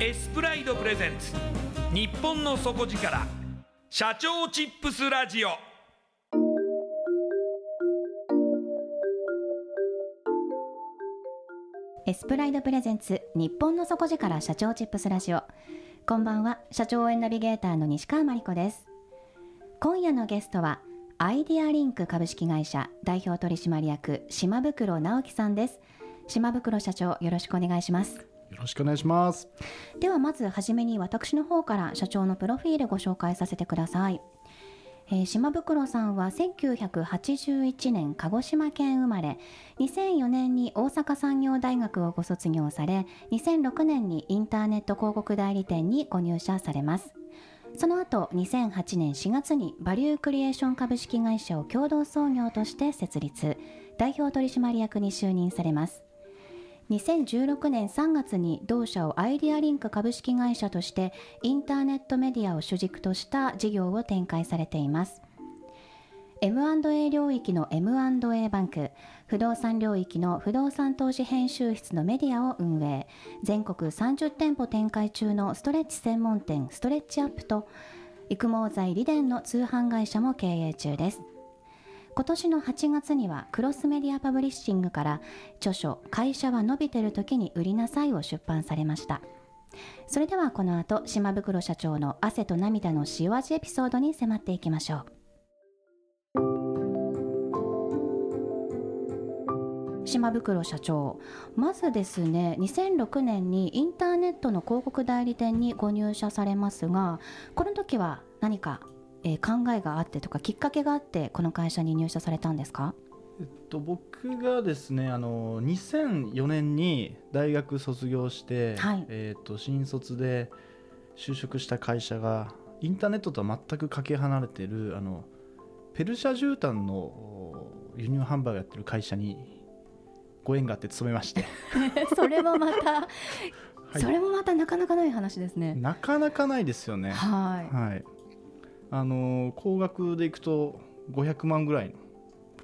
エスプライドプレゼンツ。日本の底力。社長チップスラジオ。エスプライドプレゼンツ。日本の底力社長チップスラジオ。こんばんは。社長応援ナビゲーターの西川真理子です。今夜のゲストはアイディアリンク株式会社。代表取締役島袋直樹さんです。島袋社長よろしくお願いします。よろしくお願いします。ではまずはじめに私の方から社長のプロフィールご紹介させてください、えー島袋さんは1981年鹿児島県生まれ2004年に大阪産業大学をご卒業され2006年にインターネット広告代理店にご入社されます。その後2008年4月にバリュークリエーション株式会社を共同創業として設立。代表取締役に就任されます。2016年3月に同社をアイデアリンク株式会社としてインターネットメディアを主軸とした事業を展開されています。M&A 領域の M&A バンク不動産領域の不動産投資編集室のメディアを運営。全国30店舗展開中のストレッチ専門店ストレッチアップと育毛剤リデンの通販会社も経営中です。今年の8月にはクロスメディアパブリッシングから著書「会社は伸びてる時に売りなさい」を出版されました。それではこの後島袋社長の汗と涙の塩味エピソードに迫っていきましょう。島袋社長まずですね2006年にインターネットの広告代理店にご入社されますがこの時は何か、えー考えがあってとかきっかけがあってこの会社に入社されたんですか？えっと僕がですねあの2004年に大学卒業して、はいえっと新卒で就職した会社がインターネットとは全くかけ離れてるあのペルシャ絨毯のお輸入販売をやってる会社にご縁があって勤めまして、それもまた、はいそれもまたなかなかない話ですね。なかなかないですよね。はい。はい、あの高額でいくと500万ぐらいの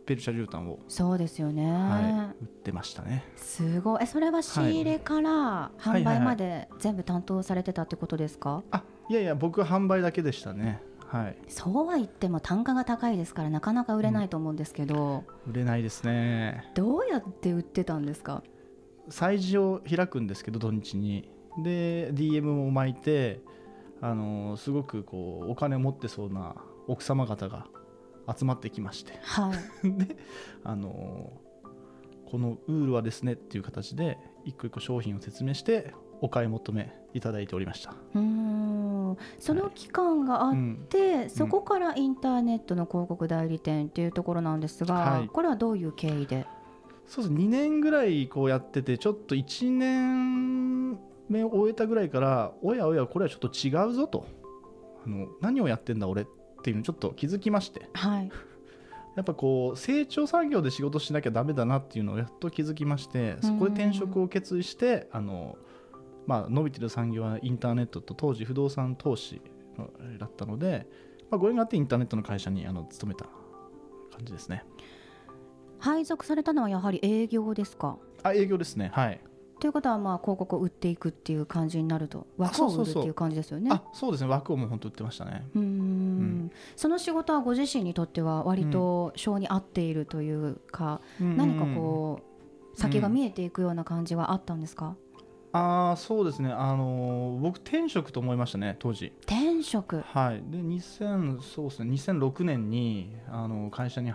ペルシャ絨毯を、そうですよね。はい、売ってましたね。すごい。え、それは仕入れからはい販売まで全部担当されてたってことですか？あいやいや僕は販売だけでしたね。はい、そうは言っても単価が高いですからなかなか売れないと思うんですけど、売れないですね。どうやって売ってたんですか？催事を開くんですけど土日にで DM も巻いてあのすごくこうお金を持ってそうな奥様方が集まってきまして。はい。であのこのウールはですねっていう形で一個一個商品を説明してお買い求めいただいておりました。うーん。その期間があっうん。て、そこからインターネットの広告代理店っていうところなんですが、はい。これはどういう経緯で？そうです。2年ぐらいこうやっててちょっと1年目を終えたぐらいからおやおやこれはちょっと違うぞと。あの何をやってんだ俺っていうのにちょっと気づきまして。はい。やっぱこう成長産業で仕事しなきゃダメだなっていうのをやっと気づきましてそこで転職を決意してあの、まあ、伸びてる産業はインターネットと当時不動産投資のだったので、まあ、ご縁があってインターネットの会社にあの勤めた感じですね。配属されたのはやはり営業ですか？あ営業ですね。はいということはまあ広告を売っていくっていう感じになると枠を売るっていう感じですよね。あそうですね。枠をもう本当売ってましたね。うーんその仕事はご自身にとっては割と性に合っているというか、何かこう先が見えていくような感じはあったんですか、ああそうですね。あのー僕転職と思いましたね当時。転職？はい。で2000そうですね。2006年にあの会社に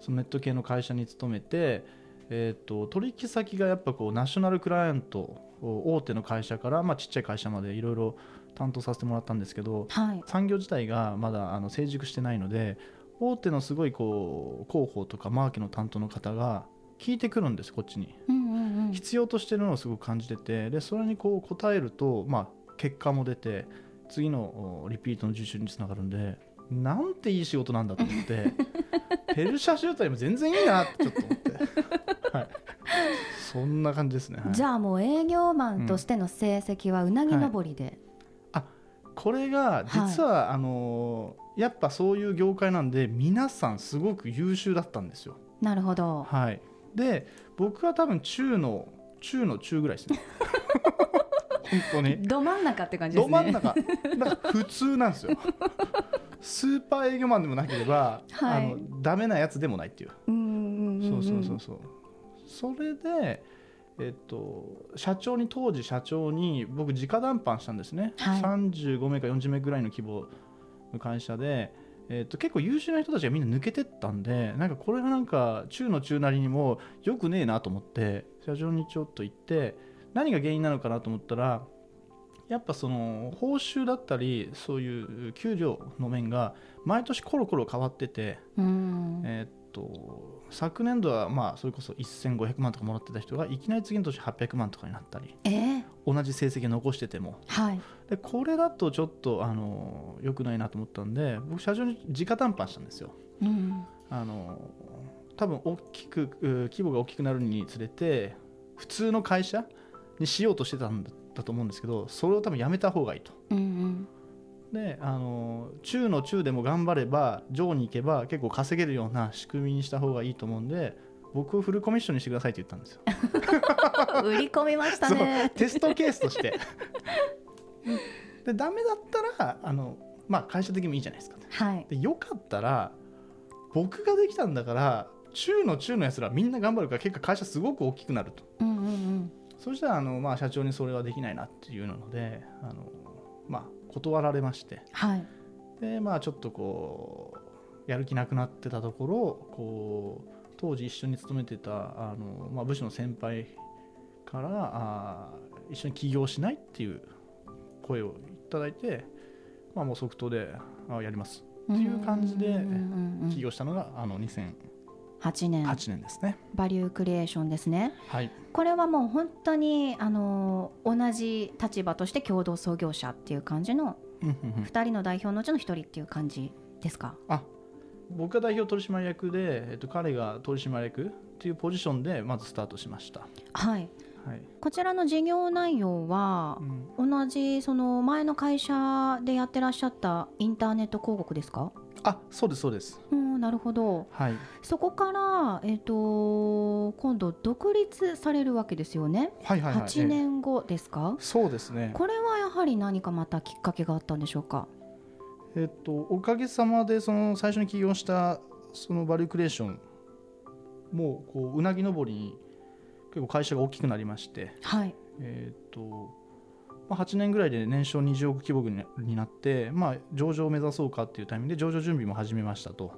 そのネット系の会社に勤めてえー、と取引先がやっぱこうナショナルクライアント大手の会社から、まあ、ちっちゃい会社までいろいろ担当させてもらったんですけどはい。産業自体がまだあの成熟してないので大手のすごいこう広報とかマーケの担当の方が聞いてくるんですこっちに。うんうんうん。必要としてるのをすごく感じててでそれにこう答えると、まあ、結果も出て次のおリピートの受注につながるんでなんていい仕事なんだと思って ペルシャ集隊も全然いいなってちょっと思って、はい、そんな感じですね、はい。じゃあもう営業マンとしての成績はうなぎ登りで、これが実は、あのーやっぱそういう業界なんで皆さんすごく優秀だったんですよ。なるほど。はい。で僕は多分中の中の中ぐらいですね。本当に。ど真ん中って感じですね。ど真ん中。なんか普通なんですよスーパー営業マンでもなければ、はい。あのダメなやつでもないっていう、うんそうそうそうそう。それでえっと、社長に当時社長に僕直談判したんですね、はい。35名か40名ぐらいの規模の会社で、えっと、結構優秀な人たちがみんな抜けてったんでなんかこれがなんか中の中なりにもよくねえなと思って社長にちょっと言って何が原因なのかなと思ったらやっぱその報酬だったりそういう給料の面が毎年コロコロ変わってて、うん。えーっと昨年度はまあそれこそ1500万とかもらってた人がいきなり次の年800万とかになったりえー同じ成績を残してても。はい。でこれだとちょっとあの良くないなと思ったんで僕社長に直談判したんですよ。うん。あの多分大きくう規模が大きくなるにつれて普通の会社にしようとしてたんだと思うんですけどそれを多分やめた方がいいと。うんうんであの中の中でも頑張れば上に行けば結構稼げるような仕組みにした方がいいと思うんで僕をフルコミッションにしてくださいって言ったんですよ。売り込みましたねテストケースとして。でダメだったらあの、まあ、会社的にもいいじゃないですか。はいでよかったら僕ができたんだから中の中のやつらみんな頑張るから結果会社すごく大きくなると。うんうんうんそしたらあの、まあ、社長にそれはできないなっていうのであの、まあ、断られまして。はいでまあちょっとこうやる気なくなってたところこう当時一緒に勤めてたあの、まあ、部署の先輩からあ一緒に起業しないっていう声をいただいて、まあ、もう即答であやりますっていう感じで起業したのがあの2008 8年。年ですね。バリュークリエーションですね。はい、これはもう本当にあの同じ立場として共同創業者っていう感じのうんうんうん。2人の代表のうちの1人っていう感じですか？あ僕が代表取締役で、えっと、彼が取締役っていうポジションでまずスタートしました。はい。はい。こちらの事業内容はうん。同じその前の会社でやってらっしゃったインターネット広告ですか？あそうですそうです。うんなるほど。はい。そこから、えっと今度独立されるわけですよね、はいはいはい、8年後ですか？そうですね、これはやはり何かまたきっかけがあったんでしょうか？えっと、おかげさまでその最初に起業したそのバリュークリエーションもうこううなぎ登りに結構会社が大きくなりまして、はい。えっとまあ、8年ぐらいで年商20億規模になって、まあ、上場を目指そうかっていうタイミングで上場準備も始めましたと。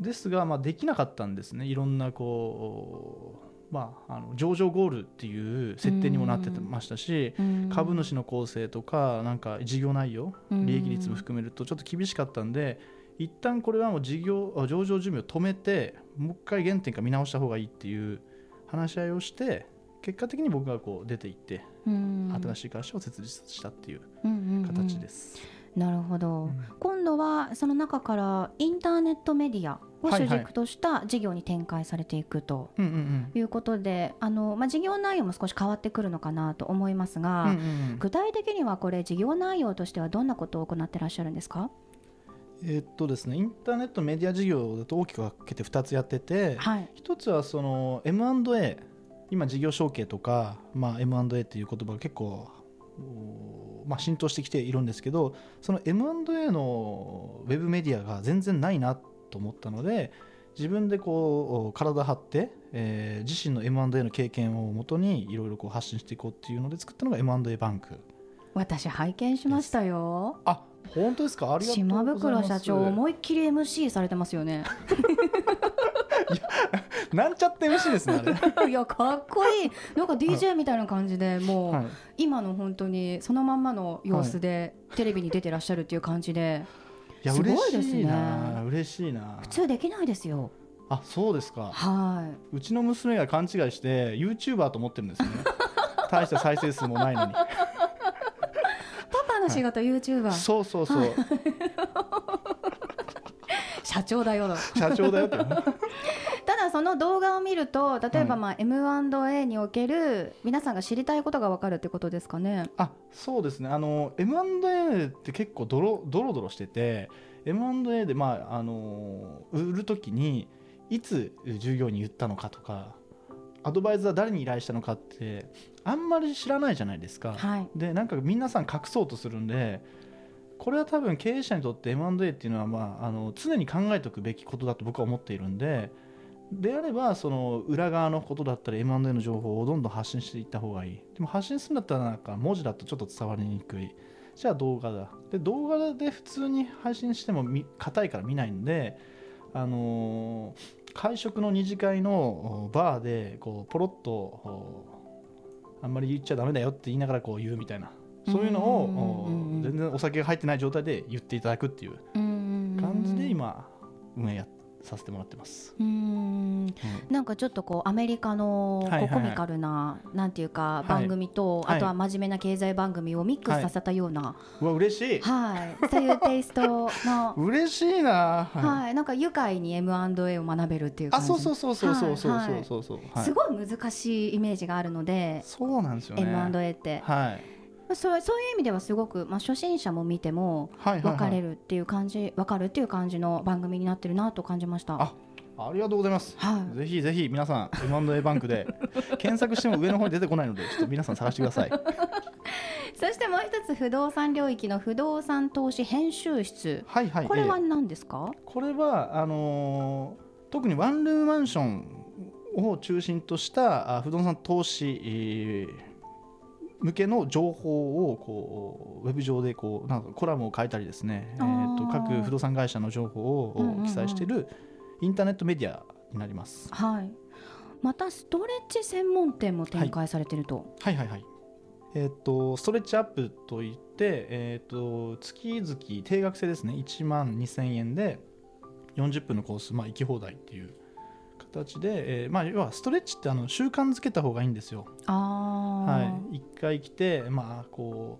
ですが、まあ、できなかったんですね。いろんなこうまあ、あの上場ゴールっていう設定にもなってましたし、うん。株主の構成とかなんか事業内容うん。利益率も含めるとちょっと厳しかったんで一旦これはもう事業あ上場準備を止めてもう一回原点から見直した方がいいっていう話し合いをして結果的に僕がこう出ていってうん。新しい会社を設立したっていううんうんうん。形です。なるほど、うん。今度はその中からインターネットメディアを主軸とした事業に展開されていくとうんうんうん。いうことで、あのまあ、事業内容も少し変わってくるのかなと思いますが、うんうんうん具体的にはこれ事業内容としてはどんなことを行ってらっしゃるんですか？えーっとですねインターネットメディア事業だと大きく分けて2つやっててはい。一つはその M&A 今事業承継とか、まあ、M&A っていう言葉が結構、おまあ、浸透してきているんですけどその M&A のウェブメディアが全然ないなと思ったので自分でこう体張って、えー自身の M&A の経験をもとにいろいろこう発信していこうっていうので作ったのが M&A バンク。私拝見しましたよ。あ本当ですか？ありがとうございます。島袋社長思いっきり MC されてますよね なんちゃって MC ですね いやかっこいい。なんか DJ みたいな感じでもう、はい。今の本当にそのまんまの様子でテレビに出てらっしゃるっていう感じで、いやすごい嬉ですね。嬉しいな普通できないですよ。あそうですか。はい。うちの娘が勘違いして YouTuber と思ってるんですよね。大した再生数もないのに。パパの仕事、YouTuber そうそうそう社長だよ社長だよって。ただその動画を見ると例えばはい。まあ M&A における皆さんが知りたいことが分かるってことですかね？あそうですね。あの M&A って結構ドロドロドロしてて M&A でまああの売るときにいつ従業員に言ったのかとかアドバイザー誰に依頼したのかってあんまり知らないじゃないですか、はい。でなんか皆さん隠そうとするんでこれは多分経営者にとって M&A っていうのは、まあ、あの常に考えておくべきことだと僕は思っているんでであればその裏側のことだったり M&A の情報をどんどん発信していった方がいい。でも発信するんだったらなんか文字だとちょっと伝わりにくい。じゃあ動画だ。で動画で普通に配信しても硬いから見ないんであのー会食の二次会のバーでこうポロッとあんまり言っちゃダメだよって言いながらこう言うみたいな。そういうのを全然お酒が入ってない状態で言っていただくっていう感感じで今運営やさせてもらってます。うーん。なんかちょっとこうアメリカのこコミカルななんていうかい。番組とはい。あとは真面目な経済番組をミックスさせたような。うわ嬉しい。はい。そういうテイストの。嬉しいな、はい。はい。なんか愉快に M&A を学べるっていうあそうそうそうそうそうそうそうすごい難しいイメージがあるのでそうなんですよね。M&A って。はいそうそういう意味ではすごく、まあ、初心者も見ても分かれるっていう感じ、分かるっていう感じの番組になってるなと感じました。あありがとうございます。はいぜひぜひ皆さん M&A バンクで 検索しても上の方に出てこないのでちょっと皆さん探してください。そしてもう一つ不動産領域の不動産投資編集室、はいはい。これはええ何ですか、これはあのー特にワンルームマンションを中心としたあ不動産投資、えー向けの情報をこうウェブ上でこうなんかコラムを書いたりですね、えー、と各不動産会社の情報を記載しているインターネットメディアになります。はい。またストレッチ専門店も展開されてると、はい。はい。はい。えっ、とストレッチアップといって、えっ、と月々定額制ですね。1万2000円で40分のコースまあ行き放題っていう形で、えーまあ要はストレッチってあの習慣づけた方がいいんですよ。ああ、はい。1回来てまあこ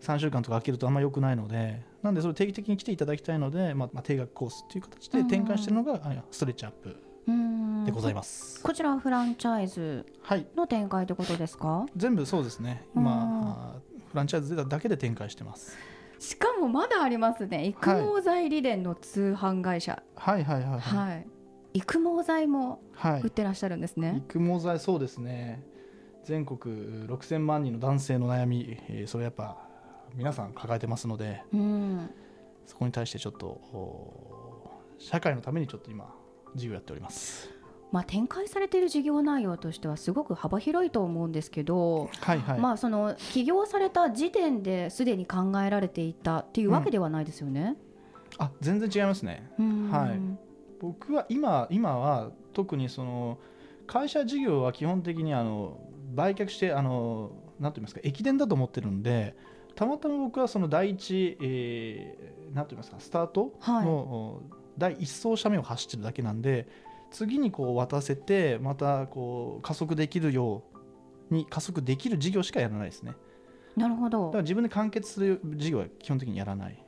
う3週間とか空けるとあんま良くないので。なんでそれ定期的に来ていただきたいので、まあ、まあ定額コースっていう形で展開しているのが、あストレッチアップでございます。こちらはフランチャイズはい。の展開ってことですか？全部そうですね。今、あフランチャイズだけで展開してます。しかもまだありますね育毛剤理伝の通販会社はいはいはいはい。はい、育毛剤もはい。売ってらっしゃるんですね、育毛剤そうですね。全国6000万人の男性の悩み、えーそれやっぱ皆さん抱えてますのでうん。そこに対してちょっとお社会のためにちょっと今事業やっております。まあ、展開されている事業内容としてはすごく幅広いと思うんですけど、はいはい、まあ、その起業された時点ですでに考えられていたっていうわけではないですよね。あ全然違いますね。うん。はい僕は今今は特にその会社事業は基本的にあの売却してあのなんて言いますか駅伝だと思ってるんでたまたま僕はその第一、えー、なんて言いますかスタートの、第一走者目を走ってるだけなんで次にこう渡せてまたこう加速できるように加速できる事業しかやらないですね。なるほど。だから自分で完結する事業は基本的にやらない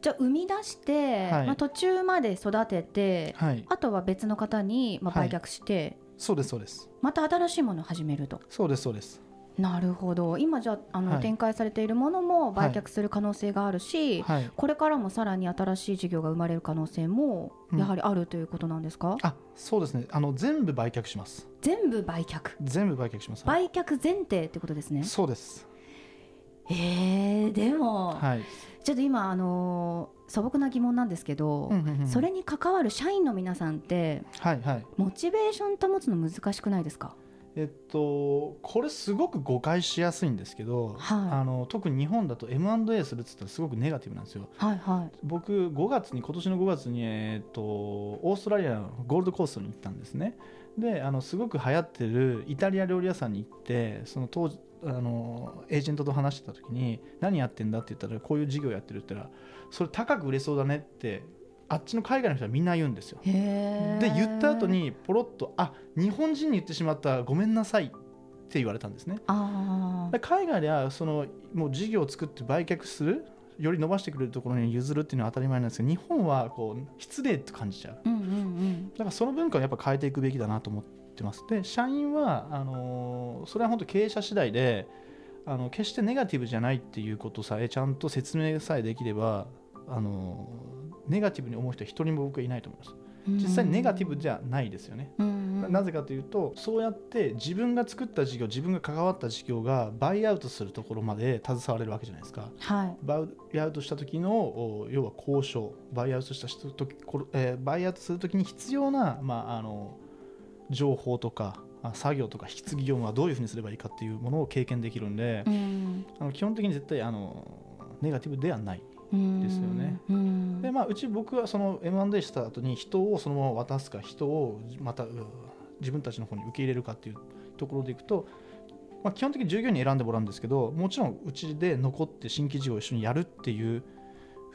じゃあ生み出して、はい。まあ、途中まで育てて、はい。あとは別の方にまあはい。売却して、そうですそうです。また新しいものを始めると。そうですそうです。なるほど。今じゃああの、はい。展開されているものも売却する可能性があるし、はい。これからもさらに新しい事業が生まれる可能性もうん。やはりあるということなんですか、あそうですね。あの全部売却します。全部売却？全部売却します。売却前提ってことですね。そうです。えー、でも、はい、ちょっと今あのー素朴な疑問なんですけど、うんうんうん。それに関わる社員の皆さんってはいはい。モチベーション保つの難しくないですか？えっとこれすごく誤解しやすいんですけど、はい。あの特に日本だと M&A するっつったらすごくネガティブなんですよ。はいはい。僕5月に今年の5月に、えっとオーストラリアのゴールドコーストに行ったんですね。であのすごく流行ってるイタリア料理屋さんに行ってその当時あのエージェントと話してた時に何やってんだって言ったらこういう事業やってるって言ったらそれ高く売れそうだねってあっちの海外の人はみんな言うんですよ。で言った後にポロッと「あ日本人に言ってしまったごめんなさい」って言われたんですね。海外ではそのもう事業を作って売却するより伸ばしてくれるところに譲るっていうのは当たり前なんですけど日本はこう失礼と感じちゃう。ーうんうんうん。だからその文化をやっぱ変えていくべきだなと思ってます。で社員はあのーそれは本当経営者次第であの決してネガティブじゃないっていうことさえちゃんと説明さえできればあのーネガティブに思う人は一人も僕はいないと思います。実際ネガティブじゃないですよね。なぜかというとそうやって自分が作った事業自分が関わった事業がバイアウトするところまで携われるわけじゃないですか。はい。バイアウトした時のお要は交渉バイアウトした人時これえーバイアウトする時に必要な、まあ、あの情報とかあ作業とか引き継ぎ業務はどういうふうにすればいいかっていうものを経験できるんで、うん。あの基本的に絶対あのネガティブではないうん。ですよね。うん。でまあ、うち僕はその M&A した後に人をそのまま渡すか人をまたう自分たちの方に受け入れるかっていうところでいくと、まあ、基本的に従業員に選んでもらうんですけどもちろんうちで残って新規事業を一緒にやるっていう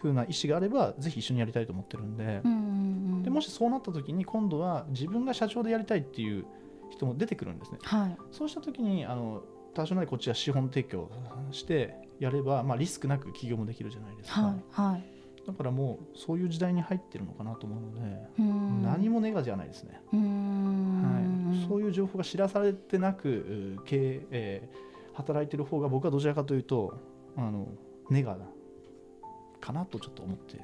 風な意思があればぜひ一緒にやりたいと思ってるんで。うんうんうんでもしそうなった時に今度は自分が社長でやりたいっていう人も出てくるんですね。はい。そうした時にあの多少なりこっちが資本提供してやれば、まあ、リスクなく起業もできるじゃないですか。はいはい。だからもうそういう時代に入ってるのかなと思うので、うん。何もネガじゃないですね、うはい、んそういう情報が知らされてなくう経営、えー働いてる方が僕はどちらかというとあのネガかなとちょっと思って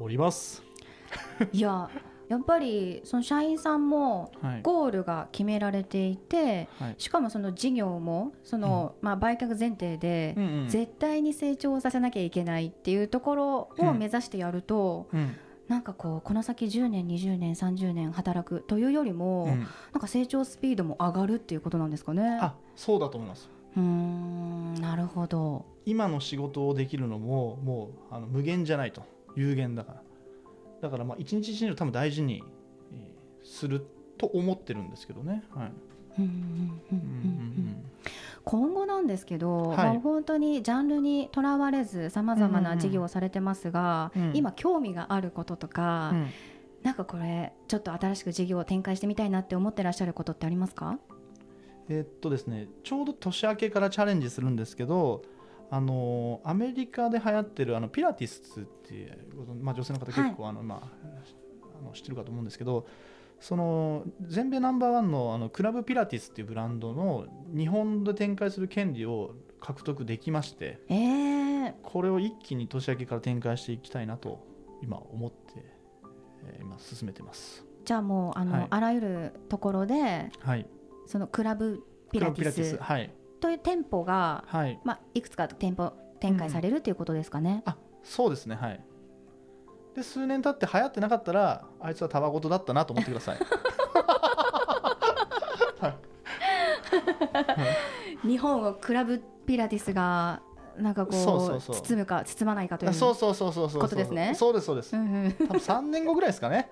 おります。いややっぱりその社員さんもはいゴールが決められていてはいしかもその事業もその、まあ、売却前提で絶対に成長させなきゃいけないっていうところを目指してやると、うんなんかこうこの先10年20年30年働くというよりも、うんなんか成長スピードも上がるっていうことなんですかね。あそうだと思います。うーんなるほど。今の仕事をできるのももうあの無限じゃないと有限だから。だからまあ一日一日を多分大事にえーすると思ってるんですけどね、はい。うんうんうんうんうんうん。今後なんですけど、はい。まあ、本当にジャンルにとらわれずさまざまな事業をされてますが、うん今興味があることとか、うん。うんなんかこれちょっと新しく事業を展開してみたいなって思ってらっしゃることってありますか？えーっとですねちょうど年明けからチャレンジするんですけどあのアメリカで流行ってるあのピラティスっていう、まあ、女性の方結構あの、まあ、あの知ってるかと思うんですけどその全米ナンバーワンのあのクラブピラティスっていうブランドの日本で展開する権利を獲得できましてえー、これを一気に年明けから展開していきたいなと今思って、えー今進めてます。じゃあもうあの、はい。あらゆるところではい、そのクラブピラティスはい、という店舗が、はい、まあ、いくつか店舗展開されるということですかね。あそうですね。はい。で数年経って流行ってなかったらあいつはたわごとだったなと思ってください。日本をクラブピラティスがなんかこうそうそうそう。包むか包まないかというあそうそうそうそうそう。ことですね。そうですそうです。うんうん。多分3年後ぐらいですかね。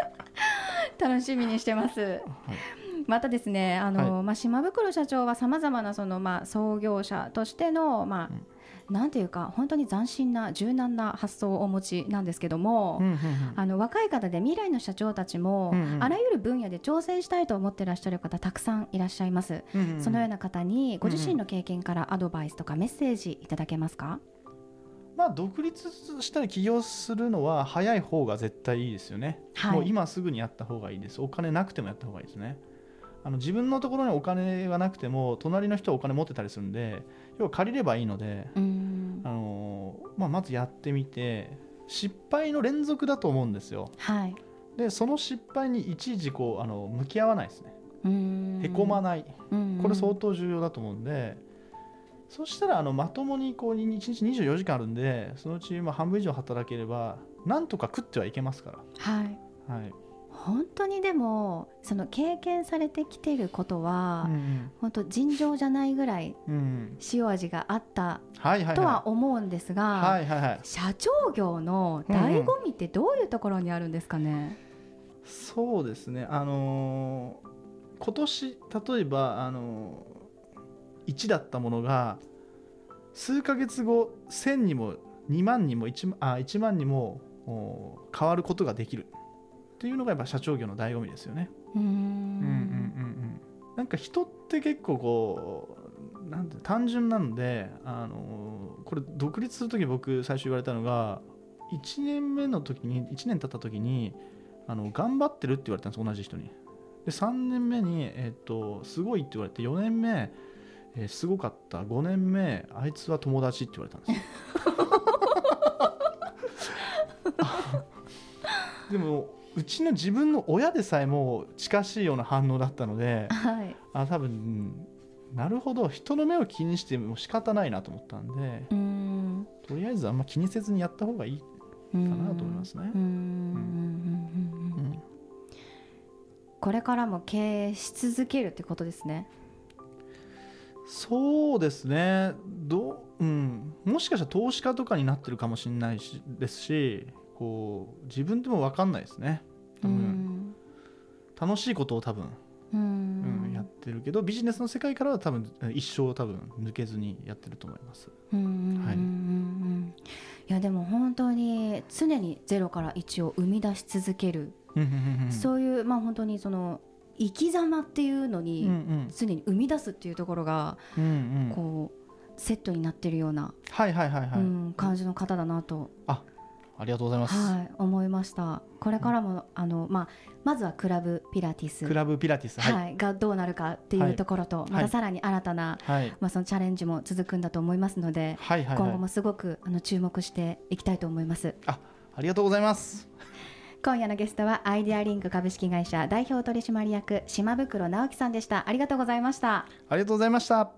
楽しみにしてます。またですね、あの、はまあ島袋社長はさまざまなそのまあ創業者としてのまあ、なんていうか本当に斬新な柔軟な発想をお持ちなんですけども。うんうんうん。あの若い方で未来の社長たちも、うんうん。あらゆる分野で挑戦したいと思ってらっしゃる方たくさんいらっしゃいます、うんうんそのような方にご自身の経験からアドバイスとかメッセージいただけますか、まあ独立したり起業するのは早い方が絶対いいですよね、はい。もう今すぐにやった方がいいです。お金なくてもやった方がいいですねあの自分のところにお金がなくても隣の人はお金持ってたりするんで要は借りればいいので、うん。あのまあ、まずやってみて失敗の連続だと思うんですよ。はい。でその失敗にいちいちこうあの向き合わないですね。うん。へこまない。うん。これ相当重要だと思うんで、そしたらあのまともにこう1日24時間あるんでそのうちまあ半分以上働ければなんとか食ってはいけますかはい。ら、はい本当にでもその経験されてきてることは、うん本当尋常じゃないぐらいうんうん。塩味があったとはは思うんですが、社長業の醍醐味ってどういうところにあるんですかね、そうですね。あのー今年例えばあのー1だったものが数ヶ月後1000にも2万にも 1, 万あ1万にもお変わることができるっていうのがやっぱ社長業の醍醐味ですよね。うーんうんうんうんうんなんか人って結構こうなんて単純なので、あのーこれ独立する時僕最初言われたのが1年目の時に1年経った時にあの頑張ってるって言われたんです同じ人に。で3年目に、えっとすごいって言われて4年目、えーすごかった5年目あいつは友達って言われたんですよ。でもうちの自分の親でさえも近しいような反応だったのではい。あ多分うんなるほど。人の目を気にしても仕方ないなと思ったんでうーん。とりあえずあんま気にせずにやった方がいいかかなと思いますね。これからも経営し続けるってことですね。そうですね。どう、うん、もしかしたら投資家とかになってるかもしれないしですしこう自分でも分かんないですね。多う分。ん楽しいことを多分、ううんんやってるけどビジネスの世界からは多分一生多分抜けずにやってると思います。はい。うん。いやでも本当に常にゼロから1を生み出し続ける、そういうまあ本当にその生き様っていうのにん常に生み出すっていうところがこうセットになってるような、感じの方だなと、ありがとうございます、はい、思いました。これからも、あのまあ、まずはクラブピラティス。クラブピラティスはい。はい、がどうなるかっていうところと、い。またさらに新たな、はい。まあ、そのチャレンジも続くんだと思いますので、はいはいはい。今後もすごくあの注目していきたいと思います。ありがとうございます。今夜のゲストはアイデアリンク株式会社代表取締役島袋直樹さんでした。ありがとうございました。ありがとうございました